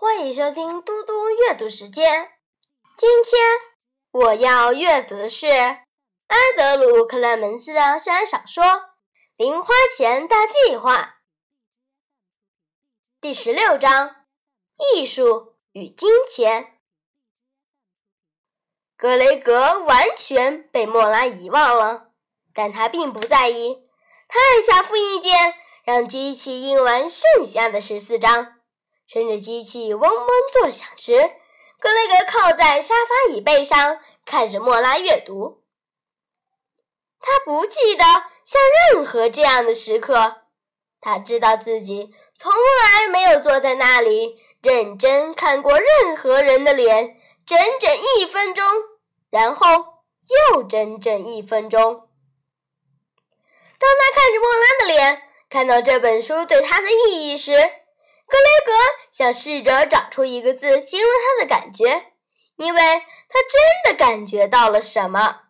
欢迎收听嘟嘟阅读时间。今天我要阅读的是安德鲁·克莱门斯的校园小说《零花钱大计划》第十六章：艺术与金钱。格雷格完全被莫拉遗忘了，但他并不在意。他按下复印键，让机器印完剩下的十四张。趁着机器嗡嗡作响时，格雷格靠在沙发椅背上，看着莫拉阅读。他不记得像任何这样的时刻。他知道自己从来没有坐在那里认真看过任何人的脸整整一分钟，然后又整整一分钟。当他看着莫拉的脸，看到这本书对他的意义时，格雷格想试着找出一个字形容他的感觉，因为他真的感觉到了什么。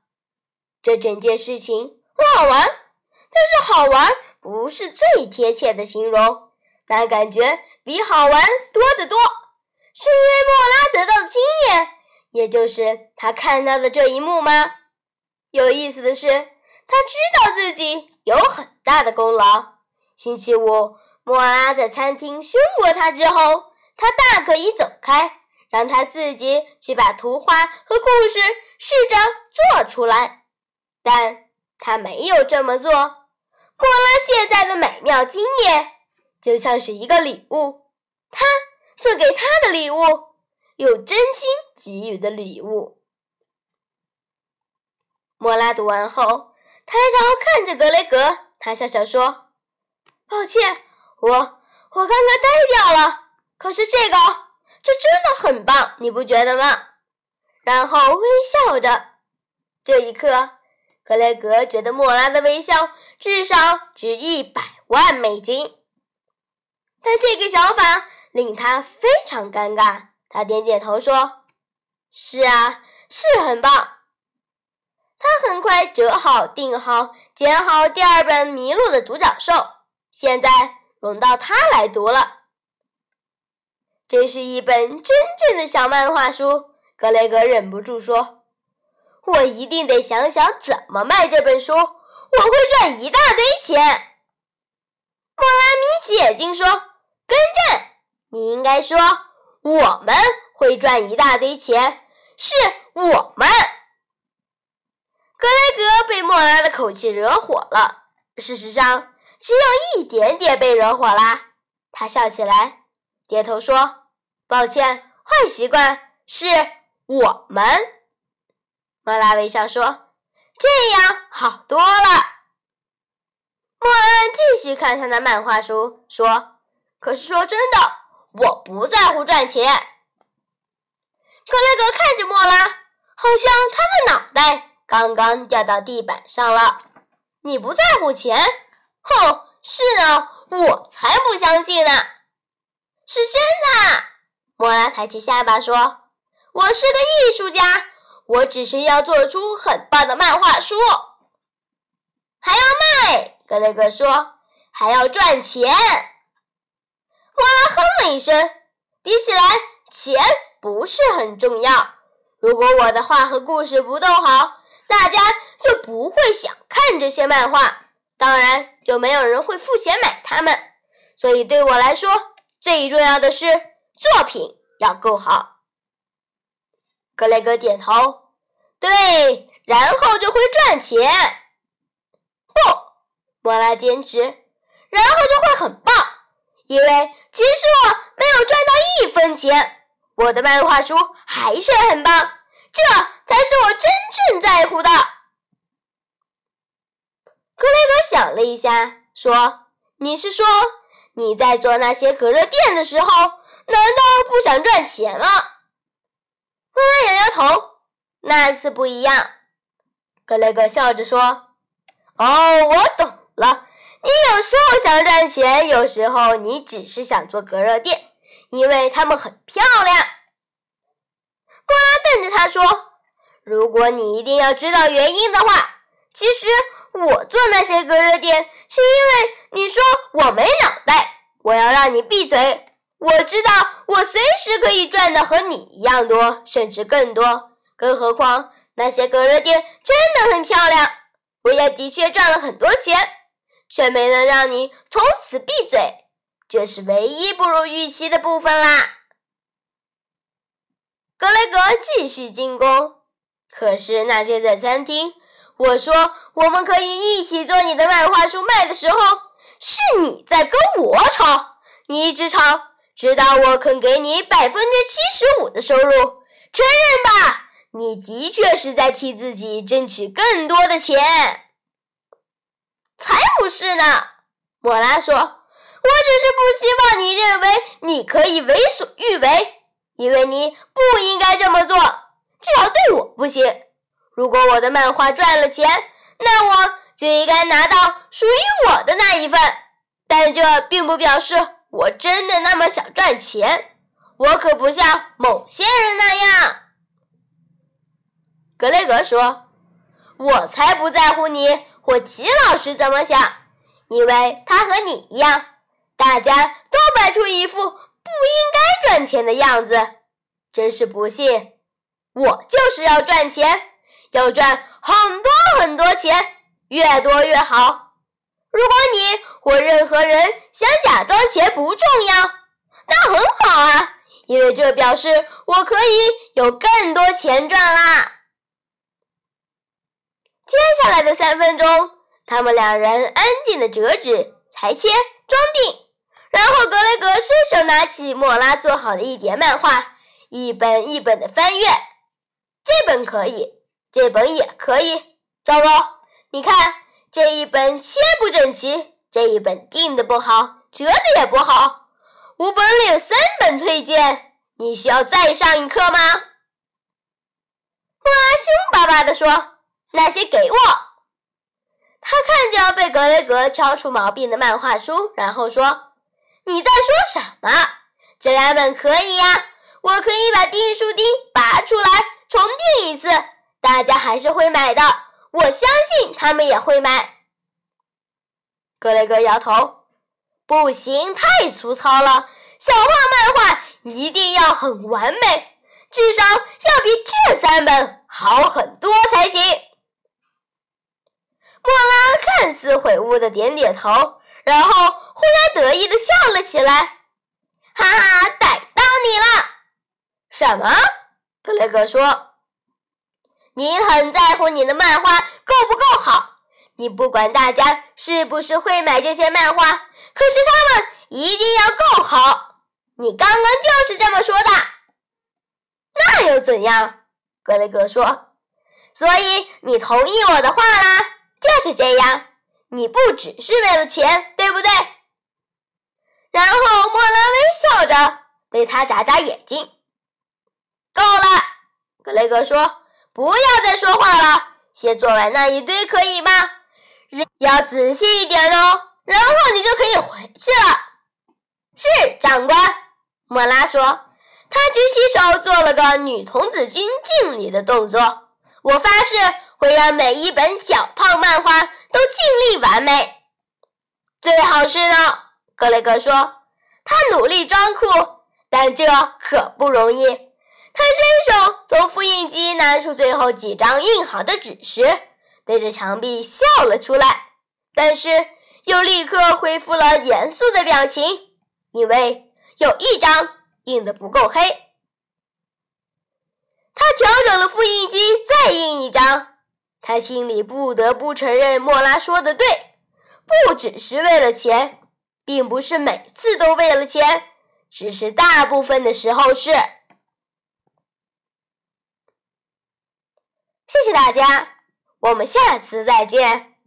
这整件事情很好玩，但是好玩不是最贴切的形容。那感觉比好玩多得多，是因为莫拉得到的经验，也就是他看到的这一幕吗？有意思的是，他知道自己有很大的功劳。星期五。莫拉在餐厅凶过他之后，他大可以走开，让他自己去把图画和故事试着做出来。但他没有这么做。莫拉现在的美妙经验就像是一个礼物，他送给他的礼物，有真心给予的礼物。莫拉读完后，抬头看着格雷格，他笑笑说：“抱歉。”我我刚刚呆掉了，可是这个这真的很棒，你不觉得吗？然后微笑着。这一刻，格雷格觉得莫拉的微笑至少值一百万美金。但这个想法令他非常尴尬。他点点头说：“是啊，是很棒。”他很快折好、订好、剪好第二本《迷路的独角兽》。现在。轮到他来读了。这是一本真正的小漫画书。格雷格忍不住说：“我一定得想想怎么卖这本书，我会赚一大堆钱。”莫拉眯起眼睛说：“更正，你应该说我们会赚一大堆钱，是我们。”格雷格被莫拉的口气惹火了。事实上。只有一点点被惹火啦，他笑起来，点头说：“抱歉，坏习惯是我们。”莫拉微笑说：“这样好多了。”莫恩继续看他的漫画书，说：“可是说真的，我不在乎赚钱。”格雷格看着莫拉，好像他的脑袋刚刚掉到地板上了。“你不在乎钱？”哼，是呢，我才不相信呢！是真的。莫拉抬起下巴说：“我是个艺术家，我只是要做出很棒的漫画书，还要卖。”格雷格说：“还要赚钱。”莫拉哼了一声：“比起来，钱不是很重要。如果我的画和故事不够好，大家就不会想看这些漫画。”当然，就没有人会付钱买它们。所以对我来说，最重要的是作品要够好。格雷格点头，对，然后就会赚钱。不，莫拉坚持，然后就会很棒，因为即使我没有赚到一分钱，我的漫画书还是很棒。这才是我真正在乎的。想了一下，说：“你是说你在做那些可热店的时候，难道不想赚钱吗？”莫拉摇摇头：“那次不一样。”格雷格笑着说：“哦，我懂了。你有时候想赚钱，有时候你只是想做隔热垫，因为它们很漂亮。”莫拉瞪着他说：“如果你一定要知道原因的话，其实……”我做那些隔热垫，是因为你说我没脑袋。我要让你闭嘴，我知道我随时可以赚的和你一样多，甚至更多。更何况那些隔热垫真的很漂亮，我也的确赚了很多钱，却没能让你从此闭嘴。这是唯一不如预期的部分啦。格雷格继续进攻，可是那天在餐厅，我说我们可以一起做你的漫画书卖的时候，是你在跟我吵，你一直吵。直到我肯给你百分之七十五的收入，承认吧，你的确是在替自己争取更多的钱。才不是呢，莫拉说，我只是不希望你认为你可以为所欲为，因为你不应该这么做，至少对我不行。如果我的漫画赚了钱，那我就应该拿到属于我的那一份，但这并不表示。我真的那么想赚钱？我可不像某些人那样。格雷格说：“我才不在乎你或齐老师怎么想，因为他和你一样，大家都摆出一副不应该赚钱的样子。真是不幸，我就是要赚钱，要赚很多很多钱，越多越好。”如果你或任何人想假装钱不重要，那很好啊，因为这表示我可以有更多钱赚啦。接下来的三分钟，他们两人安静的折纸、裁切、装订，然后格雷格伸手拿起莫拉做好的一叠漫画，一本一本的翻阅。这本可以，这本也可以。糟糕，你看。这一本切不整齐，这一本订的不好，折的也不好。我本里有三本推荐，你需要再上一课吗？莫拉凶巴巴地说：“那些给我。”他看着被格雷格挑出毛病的漫画书，然后说：“你在说什么？这两本可以呀，我可以把订书钉拔出来重订一次，大家还是会买的。”我相信他们也会买。格雷格摇头：“不行，太粗糙了。小画漫画一定要很完美，至少要比这三本好很多才行。”莫拉看似悔悟的点点头，然后忽然得意的笑了起来：“哈哈，逮到你了！”什么？格雷格说。你很在乎你的漫画够不够好，你不管大家是不是会买这些漫画，可是他们一定要够好。你刚刚就是这么说的，那又怎样？格雷格说。所以你同意我的话啦？就是这样，你不只是为了钱，对不对？然后莫拉微笑着对他眨眨眼睛。够了，格雷格说。不要再说话了，先做完那一堆可以吗？要仔细一点哦，然后你就可以回去了。是长官，莫拉说。他举起手做了个女童子军敬礼的动作。我发誓会让每一本小胖漫画都尽力完美。最好是呢，格雷格说。他努力装酷，但这可不容易。他伸手从复印机拿出最后几张印好的纸时，对着墙壁笑了出来，但是又立刻恢复了严肃的表情，因为有一张印的不够黑。他调整了复印机，再印一张。他心里不得不承认，莫拉说的对，不只是为了钱，并不是每次都为了钱，只是大部分的时候是。谢谢大家，我们下次再见。